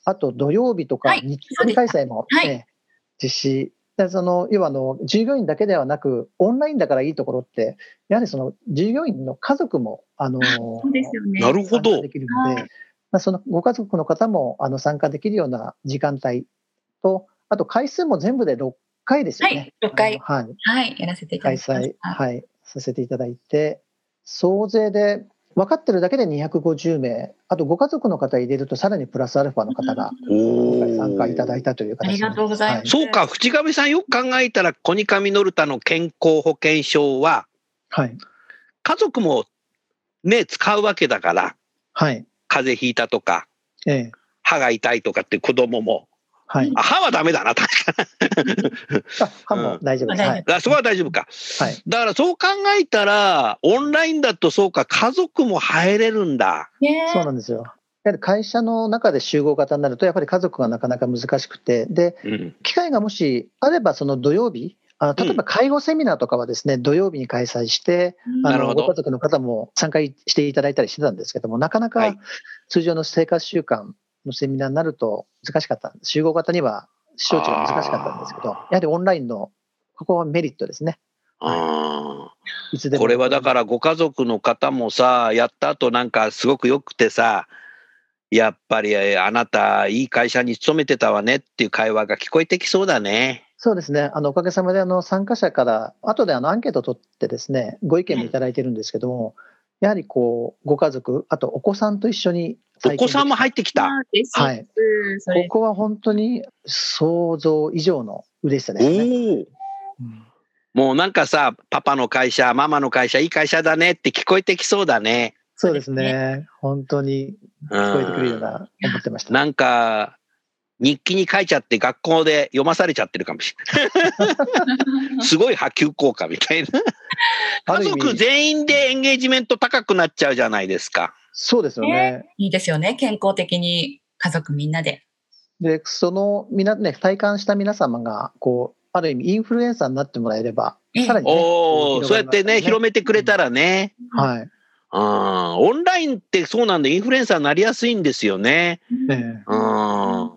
Speaker 3: あと土曜日とか
Speaker 4: はい。
Speaker 3: 日曜日開催も、
Speaker 4: はい。
Speaker 3: ね実施。でその要はあの従業員だけではなく、オンラインだからいいところって、やはりその従業員の家族もあの
Speaker 4: そうですよね。
Speaker 1: なるほど
Speaker 3: 参加で。きるので、
Speaker 4: は
Speaker 3: まあ、そのご家族の方もあの参加できるような時間帯と、あと回数も全部で6回ですよね。
Speaker 4: はい6回
Speaker 3: はい、
Speaker 4: はい。やらせていただ
Speaker 3: 開
Speaker 4: きまし
Speaker 3: 催、
Speaker 4: た。
Speaker 3: はい、させていただいて、総勢で分かってるだけで250名、あとご家族の方入れると、さらにプラスアルファの方が参加いただい
Speaker 1: た。
Speaker 3: たという形
Speaker 4: ありがとうございます
Speaker 1: そうか、淵上さんよく考えたら、コニカミノルタの健康保険証は、
Speaker 3: はい。はい。
Speaker 1: 家族もね、使うわけだから、
Speaker 3: はい。
Speaker 1: 風邪ひいたとか、
Speaker 3: ええ。
Speaker 1: 歯が痛いとかって子供も。
Speaker 3: はい。
Speaker 1: あ歯はダメだな、確か
Speaker 3: あ、歯も大丈夫です。
Speaker 4: うん
Speaker 3: はい。
Speaker 1: に。あそこは大丈夫か。
Speaker 3: はい。
Speaker 1: だからそう考えたら、オンラインだとそうか、家族も入れるんだ。
Speaker 4: ね
Speaker 3: そうなんですよ。やはり会社の中で集合型になると、やっぱり家族がなかなか難しくて、で、
Speaker 1: うん。
Speaker 3: 機会がもしあれば、その土曜日、あの例えば介護セミナーとかはですね、土曜日に開催して、あの
Speaker 1: なるほど
Speaker 3: ご家族の方も参加していただいたりしてたんですけども、なかなか
Speaker 1: はい
Speaker 3: 通常の生活習慣のセミナーになると難しかった。集合型には招致が難しかったんですけど、やはりオンラインのここはメリットですね。
Speaker 1: あ
Speaker 3: いつでも。
Speaker 1: ーこれはだからご家族の方もさ、やった後なんかすごく良くてさ、やっぱりえあなたいい会社に勤めてたわねっていう会話が聞こえてきそうだね。
Speaker 3: そうですね。あの、おかげさまで、あの、参加者から、後であの、アンケートを取ってですね、ご意見もいただいてるんですけども、やはりこう、ご家族、あとお子さんと一緒に
Speaker 1: お子さんも入
Speaker 3: っ
Speaker 1: ってきた？
Speaker 3: はいここは本当に想像以上の嬉しさで
Speaker 1: お
Speaker 3: すね。
Speaker 1: もうなんかさ、パパの会社、ママの会社、いい会社だねって聞こえてきそうだね。
Speaker 3: そうですね。本当に聞こえてくるような、思ってました。
Speaker 1: なんか、日記に書いちゃって学校で読まされちゃってるかもしれない。すごい波及効果みたいな。家族全員でエンゲージメント高くなっちゃうじゃないですか。
Speaker 3: そうですよね。
Speaker 4: いいですよね。健康的に家族みんなで。
Speaker 3: で、その、みな、ね、体感した皆様が、こう、ある意味インフルエンサーになってもらえれば、
Speaker 4: ええ
Speaker 3: さらに、ね、
Speaker 1: おお、そうやってね、広めてくれたらね。
Speaker 3: はい。
Speaker 1: うん、オンラインってそうなんで、インフルエンサーになりやすいんですよね。
Speaker 3: ええ
Speaker 1: うん。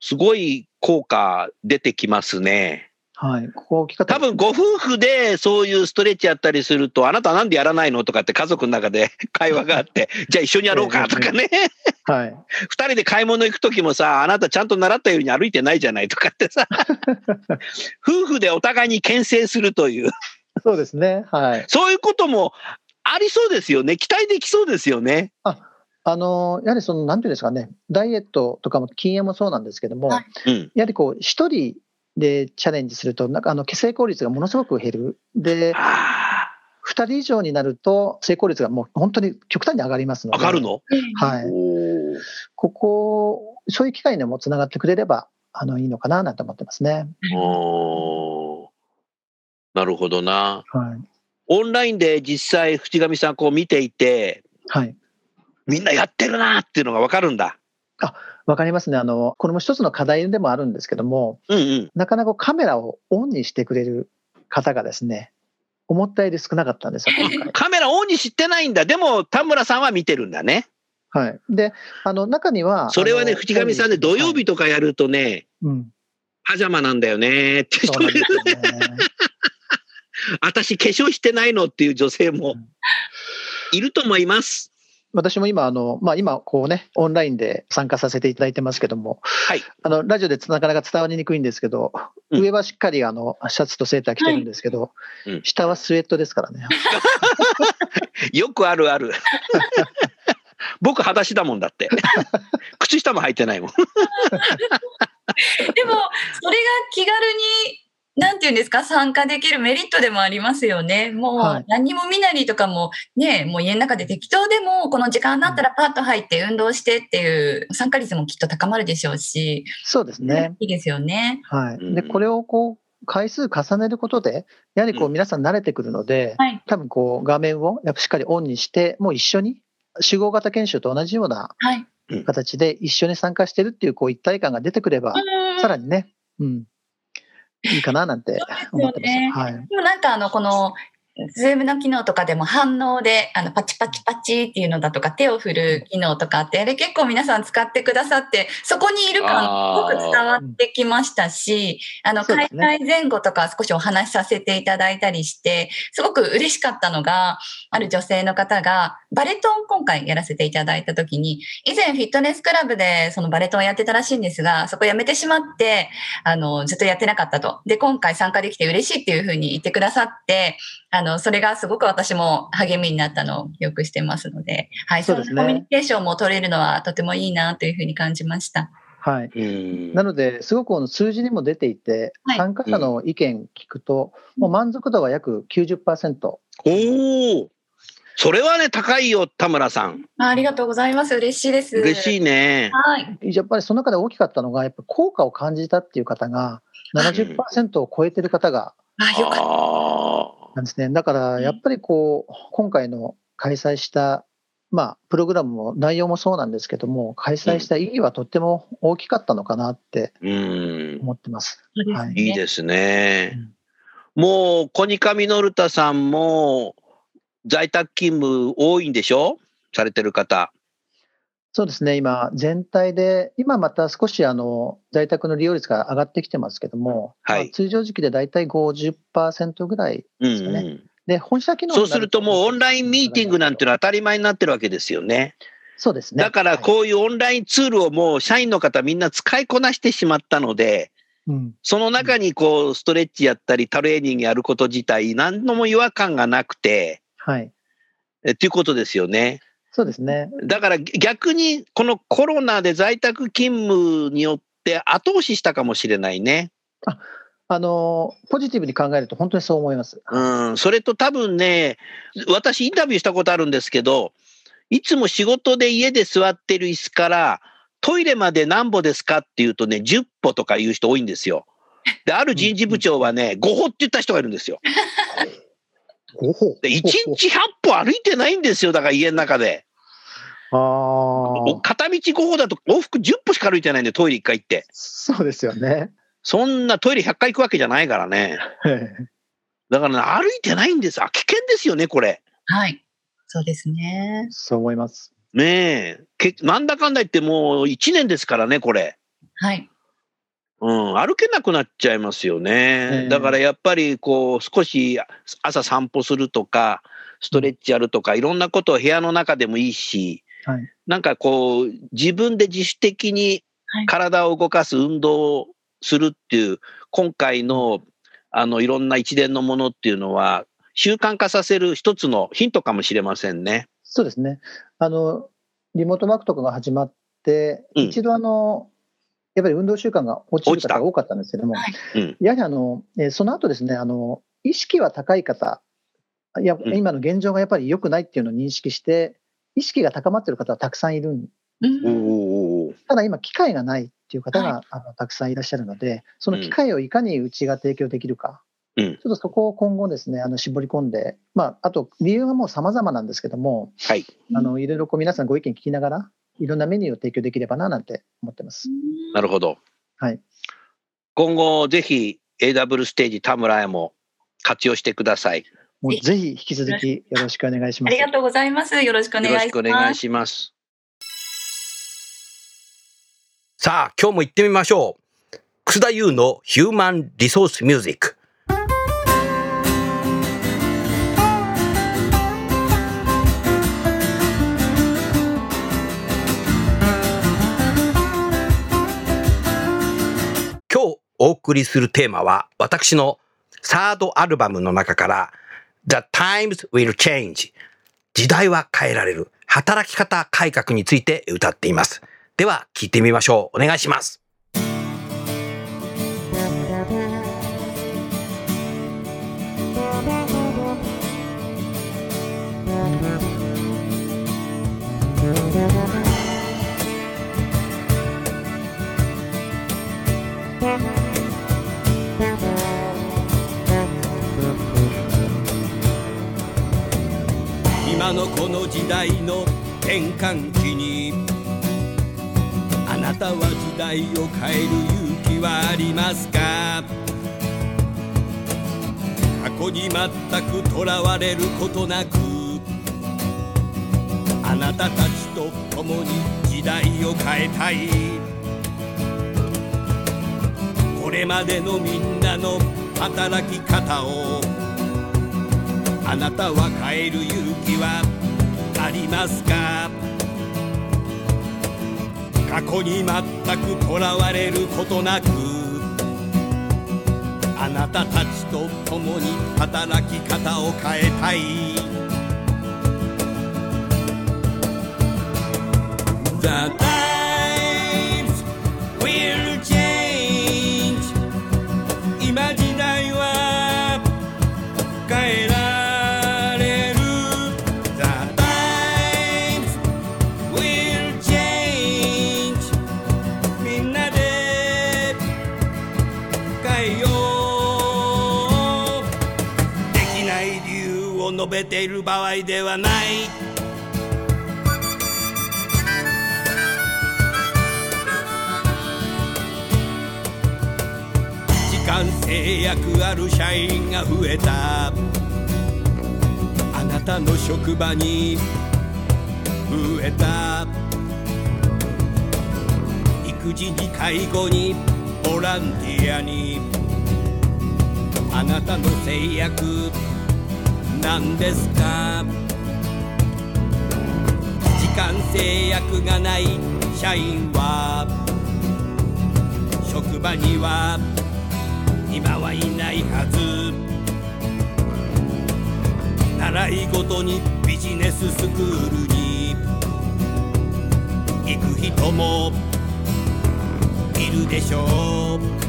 Speaker 1: すごい効果出てきますね。
Speaker 3: はい。ここ大きかった
Speaker 1: 多分ご夫婦でそういうストレッチやったりすると、あなたなんでやらないのとかって家族の中で 会話があって、じゃあ一緒にやろうかとかね。
Speaker 3: はい。
Speaker 1: 二人で買い物行く時もさ、あなたちゃんと習ったように歩いてないじゃないとかってさ、夫婦でお互いに牽制するという、
Speaker 3: そうですね。はい。
Speaker 1: そういうこともありそうですよね。期待できそうですよね。
Speaker 3: あの、やはりその、なんていうんですかね、ダイエットとかも禁煙もそうなんですけども、
Speaker 4: はい
Speaker 1: うん。
Speaker 3: やはりこう、一人でチャレンジすると、なんかあの、成功率がものすごく減る。で、
Speaker 1: あ
Speaker 3: 二人以上になると、成功率がもう本当に極端に上がりますので。
Speaker 1: あ、上がるの？
Speaker 3: はい。ここ、そういう機会にもつながってくれれば、あの、いいのかななんて思ってますね。
Speaker 1: おーなるほどな。
Speaker 3: はい。
Speaker 1: オンラインで実際、淵上さんこう見ていて、
Speaker 3: はい。
Speaker 1: みんなやってるなっていうのがわかるんだ。
Speaker 3: わかりますね。あの、これも一つの課題でもあるんですけども、
Speaker 1: うんうん。
Speaker 3: なかなかカメラをオンにしてくれる方がですね、思ったより少なかったんですよ。
Speaker 1: カメラオンにしてないんだ。でも、田村さんは見てるんだね。
Speaker 3: はい。で、あの、中には、
Speaker 1: それはね、
Speaker 3: あの
Speaker 1: 淵上さんね、土曜日とかやるとね、
Speaker 3: うん。
Speaker 1: パジャマなんだよねって人もいる
Speaker 3: ね。
Speaker 1: 私、化粧してないのっていう女性もいると思います。
Speaker 3: 私も今、あの、まあ、今、こうね、オンラインで参加させていただいてますけども、
Speaker 1: はい。
Speaker 3: あの、ラジオでなかなか伝わりにくいんですけど、
Speaker 1: うん
Speaker 3: 上はしっかり、あの、シャツとセーター着てるんですけど、
Speaker 1: うん
Speaker 3: 下はスウェットですからね。
Speaker 1: よくあるある。僕、裸足だもんだって。靴下も履いてないもん。
Speaker 4: でも、それが気軽に、なんていうんですか、参加できるメリットでもありますよね。も
Speaker 3: はい
Speaker 4: う、何も見なりとかも、ね、もう家の中で適当でも、この時間になったらパッと入って運動してっていう参加率もきっと高まるでしょうし、
Speaker 3: そうですね。
Speaker 4: いいですよね。
Speaker 3: はい。で、
Speaker 1: うん
Speaker 3: これをこう、回数重ねることで、やはりこ
Speaker 1: う
Speaker 3: う、皆さん慣れてくるので、
Speaker 4: はい。
Speaker 3: 多分こう、画面をやっぱしっかりオンにして、もう一緒に、集合型研修と同じような
Speaker 4: はい。
Speaker 3: 形で一緒に参加してるっていう、こう、一体感が出てくれば、さらにね、うん、いいかななんて思ってます。
Speaker 4: すよね
Speaker 3: はい。
Speaker 4: でもなんかあの、この、ズームの機能とかでも反応で、あの、パチパチパチっていうのだとか、手を振る機能とかって、あれ結構皆さん使ってくださって、そこにいる感すごく伝わってきましたし、あの、開
Speaker 3: そうですね
Speaker 4: 催前後とか少しお話しさせていただいたりして、すごく嬉しかったのが、ある女性の方が、バレトン今回やらせていただいた時に、以前フィットネスクラブでそのバレトンやってたらしいんですが、そこやめてしまって、あの、ずっとやってなかったと。で、今回参加できて嬉しいっていうふうに言ってくださって、あの、それがすごく私も励みになったのをよくしてますので、はい、
Speaker 3: そうですね
Speaker 4: のコミュニケーションも取れるのはとてもいいなというふうに感じました。
Speaker 3: はい。
Speaker 1: うん
Speaker 3: なので、すごくこの数字にも出ていて、
Speaker 4: はい
Speaker 3: 参加者の意見聞くと、もう満足度は約90%。
Speaker 1: おおそれはね、高いよ、田村さん。
Speaker 4: あありがとうございます。嬉しいです。
Speaker 1: 嬉しいね。
Speaker 4: はい。
Speaker 3: やっぱりその中で大きかったのが、やっぱ効果を感じたっていう方が70%を超えてる方が
Speaker 4: あよかっ
Speaker 1: ああ。
Speaker 3: なんですね。だからやっぱりこう、今回の開催した、まあ、プログラムも内容もそうなんですけども、開催した意義はとっても大きかったのかなって
Speaker 1: うん。
Speaker 3: 思ってます。はい
Speaker 1: いいですね。もう、コニカミノルタさんも、在宅勤務多いんでしょ？されてる方。
Speaker 3: そうですね、今、全体で、今また少しあの在宅の利用率が上がってきてますけども、
Speaker 1: はい
Speaker 3: まあ通常時期で大体50%ぐらい
Speaker 1: うん
Speaker 3: ですかね。
Speaker 1: うん。
Speaker 3: で、本社機能
Speaker 1: そうするともうオンラインミーティングなんていうのは当たり前になってるわけですよね。
Speaker 3: そうですね。
Speaker 1: だから
Speaker 3: はい
Speaker 1: こういうオンラインツールをもう社員の方みんな使いこなしてしまったので、
Speaker 3: うん
Speaker 1: その中にこうストレッチやったりトレーニングやること自体何のも違和感がなくて、
Speaker 3: はい、
Speaker 1: えっていうことですよね。
Speaker 3: そうですね。
Speaker 1: だから逆にこのコロナで在宅勤務によって後押ししたかもしれないね。
Speaker 3: あのポジティブに考えると本当にそう思います。
Speaker 1: うん、それと多分ね、私インタビューしたことあるんですけど、いつも仕事で家で座ってる椅子からトイレまで何歩ですかって言うとね、10歩とか言う人多いんですよ。で、ある人事部長はね、5歩って言った人がいるんですよ。で、1日100歩歩いてないんですよ。だから家の中で。
Speaker 3: あ
Speaker 1: 片道5歩だと往復10歩しか歩いてないんで、トイレ1回行って。
Speaker 3: そうですよね。
Speaker 1: そんなトイレ100回行くわけじゃないからね。だからね、歩いてないんです。あ、危険ですよね、これ。
Speaker 4: はい。そうですね。
Speaker 3: そう思います。
Speaker 1: ねえ。けなんだかんだ言ってもう1年ですからね、これ。
Speaker 4: はい。
Speaker 1: うん、歩けなくなっちゃいますよね。
Speaker 3: ええ
Speaker 1: だからやっぱりこう少し朝散歩するとか、ストレッチやるとか、いろんなことを部屋の中でもいいし、
Speaker 3: はい
Speaker 1: なんかこう自分で自主的に
Speaker 4: はい
Speaker 1: 体を動かす運動をするっていう、今回のあのいろんな一連のものっていうのは、習慣化させる一つのヒントかもしれませんね。
Speaker 3: そうですね。あの、リモートワークとかが始まって、
Speaker 1: うん
Speaker 3: 一度あの、やっぱり運動習慣が落ちる方が多かったんですけども、
Speaker 4: はい。
Speaker 1: うん。
Speaker 3: やはりあの、えーその後ですね、あの、意識は高い方、いや、
Speaker 1: うん。
Speaker 3: 今の現状がやっぱり良くないっていうのを認識して、意識が高まっている方はたくさんいるん
Speaker 4: うん。
Speaker 3: ただ今、機会がないっていう方が、あのたくさんいらっしゃるので、その機会をいかにうちが提供できるか、
Speaker 1: うん。
Speaker 3: ちょっとそこを今後ですね、あの絞り込んで、まあ、あと理由はもう様々なんですけども、
Speaker 1: はい。
Speaker 3: あのいろいろこう皆さんご意見聞きながら、いろんなメニューを提供できればななんて思ってます。
Speaker 1: なるほど。
Speaker 3: はい。
Speaker 1: 今後ぜひ AW ステージ田村へも活用してください。
Speaker 3: もうぜひ引き続きよろしくお願いします。
Speaker 4: ありがとうございます。よろしくお願
Speaker 1: よろし
Speaker 4: いします。
Speaker 1: くお願いします。
Speaker 5: さあ、今日も行ってみましょう。楠田優のヒューマンリソースミュージック。お送りするテーマは私のサードアルバムの中から The Times Will Change 時代は変えられる働き方改革について歌っています。では聞いてみましょう。お願いします。
Speaker 6: 今のこの時代の転換期にあなたは時代を変える勇気はありますか？過去に全くとらわれることなくあなたたちと共に時代を変えたい。これまでのみんなの働き方をあなたは変える勇気はありますか？過去に全くとらわれることなくあなたたちと共に働き方を変えたい The time. ている場合ではない。時間制約ある社員が増えた。あなたの職場に増えた。育児に介護にボランティアに。あなたの制約なんですか？時間制約がない社員は職場には今はいないはず。習い事にビジネススクールに行く人もいるでしょう。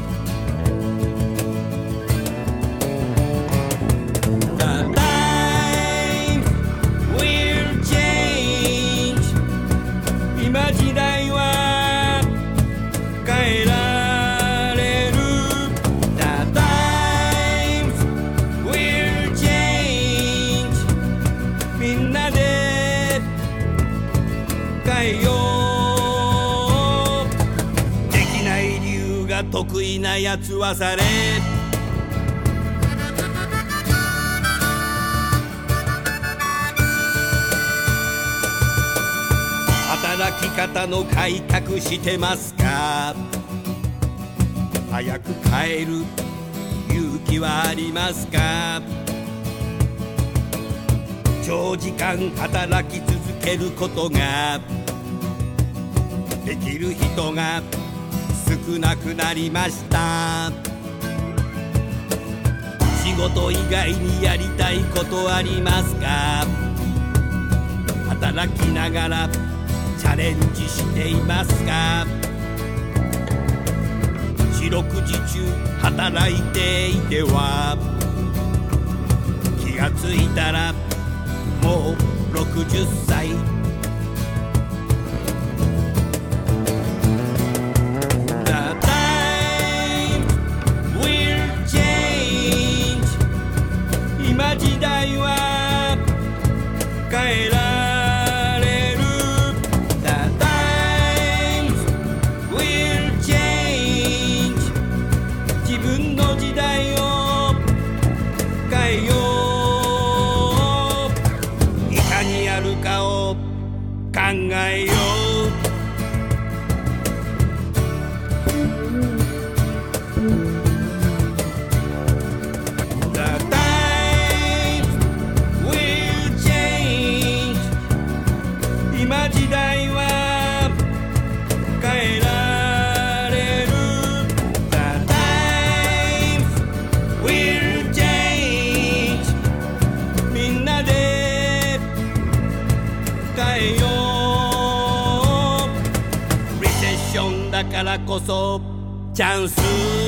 Speaker 6: やつはされ。働き方の改革してますか？早く帰る勇気はありますか？長時間働き続けることができる人が少なくなりました。仕事以外にやりたいことありますか？働きながらチャレンジしていますか？四六時中働いていては気がついたらもう60歳。だからこそチャンス。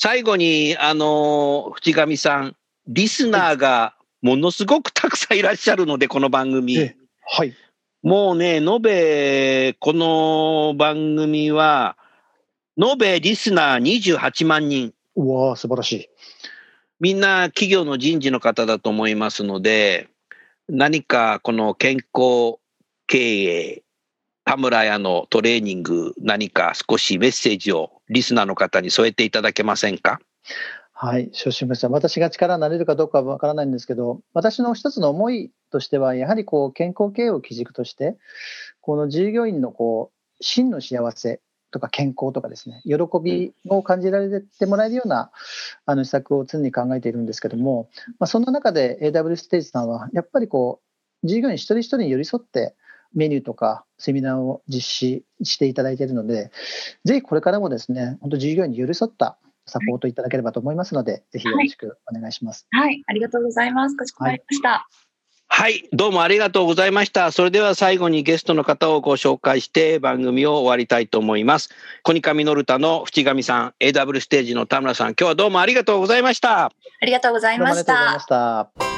Speaker 1: 最後に、あの、淵上さん、リスナーがものすごくたくさんいらっしゃるので、この番組。
Speaker 3: えはい。
Speaker 1: もうね、延べ、この番組は、延べリスナー28万人。
Speaker 3: うわー素晴らしい。
Speaker 1: みんな企業の人事の方だと思いますので、何かこの健康経営、田村屋のトレーニング、何か少しメッセージをリスナーの方に添えていただけませんか？
Speaker 3: はい、少々さん、私が力になれるかどうかはわからないんですけど、私の一つの思いとしては、やはりこう健康経営を基軸として、この従業員のこう真の幸せとか健康とかですね、喜びを感じられてもらえるようなあの施策を常に考えているんですけども、まあ、そんな中で AW ステージさんは、やっぱりこう従業員一人一人に寄り添って、メニューとかセミナーを実施していただいているので、ぜひこれからもですね、本当従業員に寄り添ったサポートいただければと思いますので、ぜひよろしくお願いします。
Speaker 4: はい、ありがとうございます。かしこまりました。
Speaker 1: はい、どうもありがとうございました。それでは最後にゲストの方をご紹介して番組を終わりたいと思います。コニカミノルタの淵上さん、AW ステージの田村さん、今日はどうもありがとうございました。
Speaker 4: ありがとうございま。した。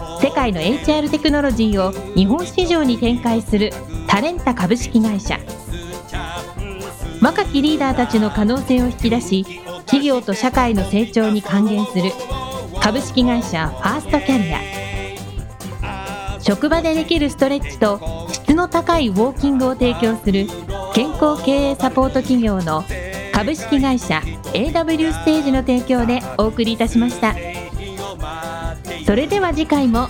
Speaker 7: 世界の HR テクノロジーを日本市場に展開するタレンタ株式会社。若きリーダーたちの可能性を引き出し企業と社会の成長に還元する株式会社ファーストキャリア。職場でできるストレッチと質の高いウォーキングを提供する健康経営サポート企業の株式会社 AW ステージの提供でお送りいたしました。それでは次回も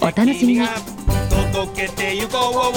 Speaker 7: お楽しみに。
Speaker 6: 届けてゆこう。